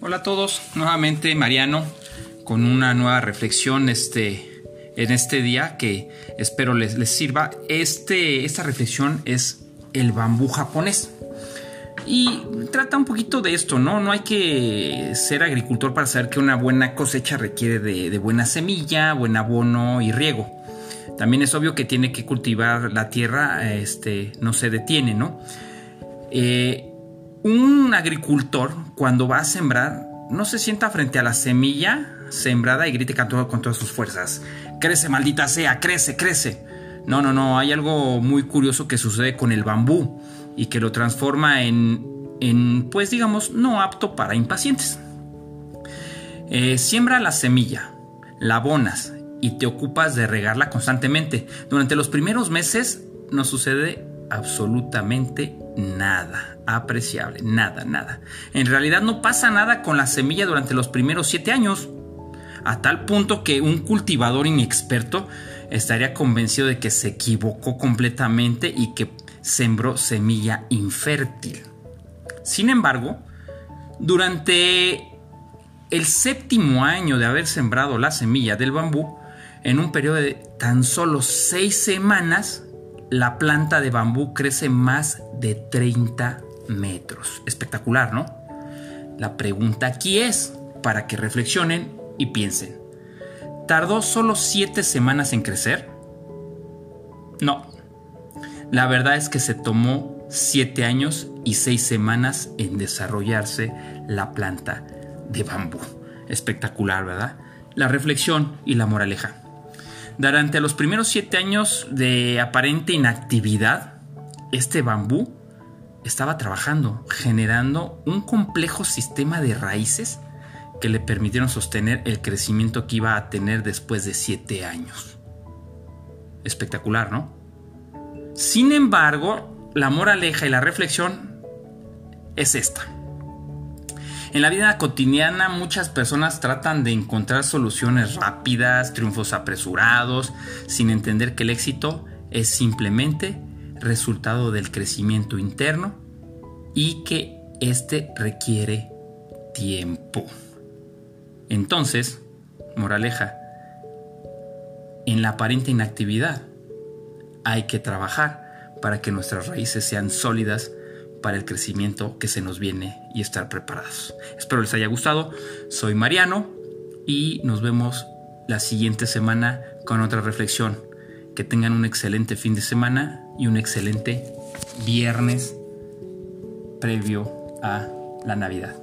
Hola a todos, nuevamente Mariano con una nueva reflexión este, en este día que espero les, les sirva. Este, esta reflexión es el bambú japonés. Y trata un poquito de esto, ¿no? No hay que ser agricultor para saber que una buena cosecha requiere de, buena semilla, buen abono y riego. También es obvio que tiene que cultivar la tierra, este, no se detiene, ¿no? Eh, un agricultor, cuando va a sembrar, no se sienta frente a la semilla sembrada y grite con, todas sus fuerzas. Crece, maldita sea, crece, crece. No, no, no, hay algo muy curioso que sucede con el bambú y que lo transforma en, en pues digamos, no apto para impacientes. Eh, siembra la semilla, la abonas y te ocupas de regarla constantemente. Durante los primeros meses no sucede absolutamente nada apreciable, nada, nada. En realidad no pasa nada con la semilla durante los primeros siete años, a tal punto que un cultivador inexperto estaría convencido de que se equivocó completamente y que sembró semilla infértil. Sin embargo, durante el séptimo año de haber sembrado la semilla del bambú, en un periodo de tan solo seis semanas, la planta de bambú crece más de 30 metros. Espectacular, ¿no? La pregunta aquí es, para que reflexionen y piensen, ¿tardó solo siete semanas en crecer? No, la verdad es que se tomó siete años y seis semanas en desarrollarse la planta de bambú. Espectacular, ¿verdad? La reflexión y la moraleja. Durante los primeros siete años de aparente inactividad, este bambú estaba trabajando, generando un complejo sistema de raíces que le permitieron sostener el crecimiento que iba a tener después de siete años. Espectacular, ¿no? Sin embargo, la moraleja y la reflexión es esta. En la vida cotidiana muchas personas tratan de encontrar soluciones rápidas, triunfos apresurados, sin entender que el éxito es simplemente resultado del crecimiento interno y que éste requiere tiempo. Entonces, moraleja, en la aparente inactividad hay que trabajar para que nuestras raíces sean sólidas para el crecimiento que se nos viene y estar preparados. Espero les haya gustado. Soy Mariano y nos vemos la siguiente semana con otra reflexión. Que tengan un excelente fin de semana y un excelente viernes previo a la Navidad.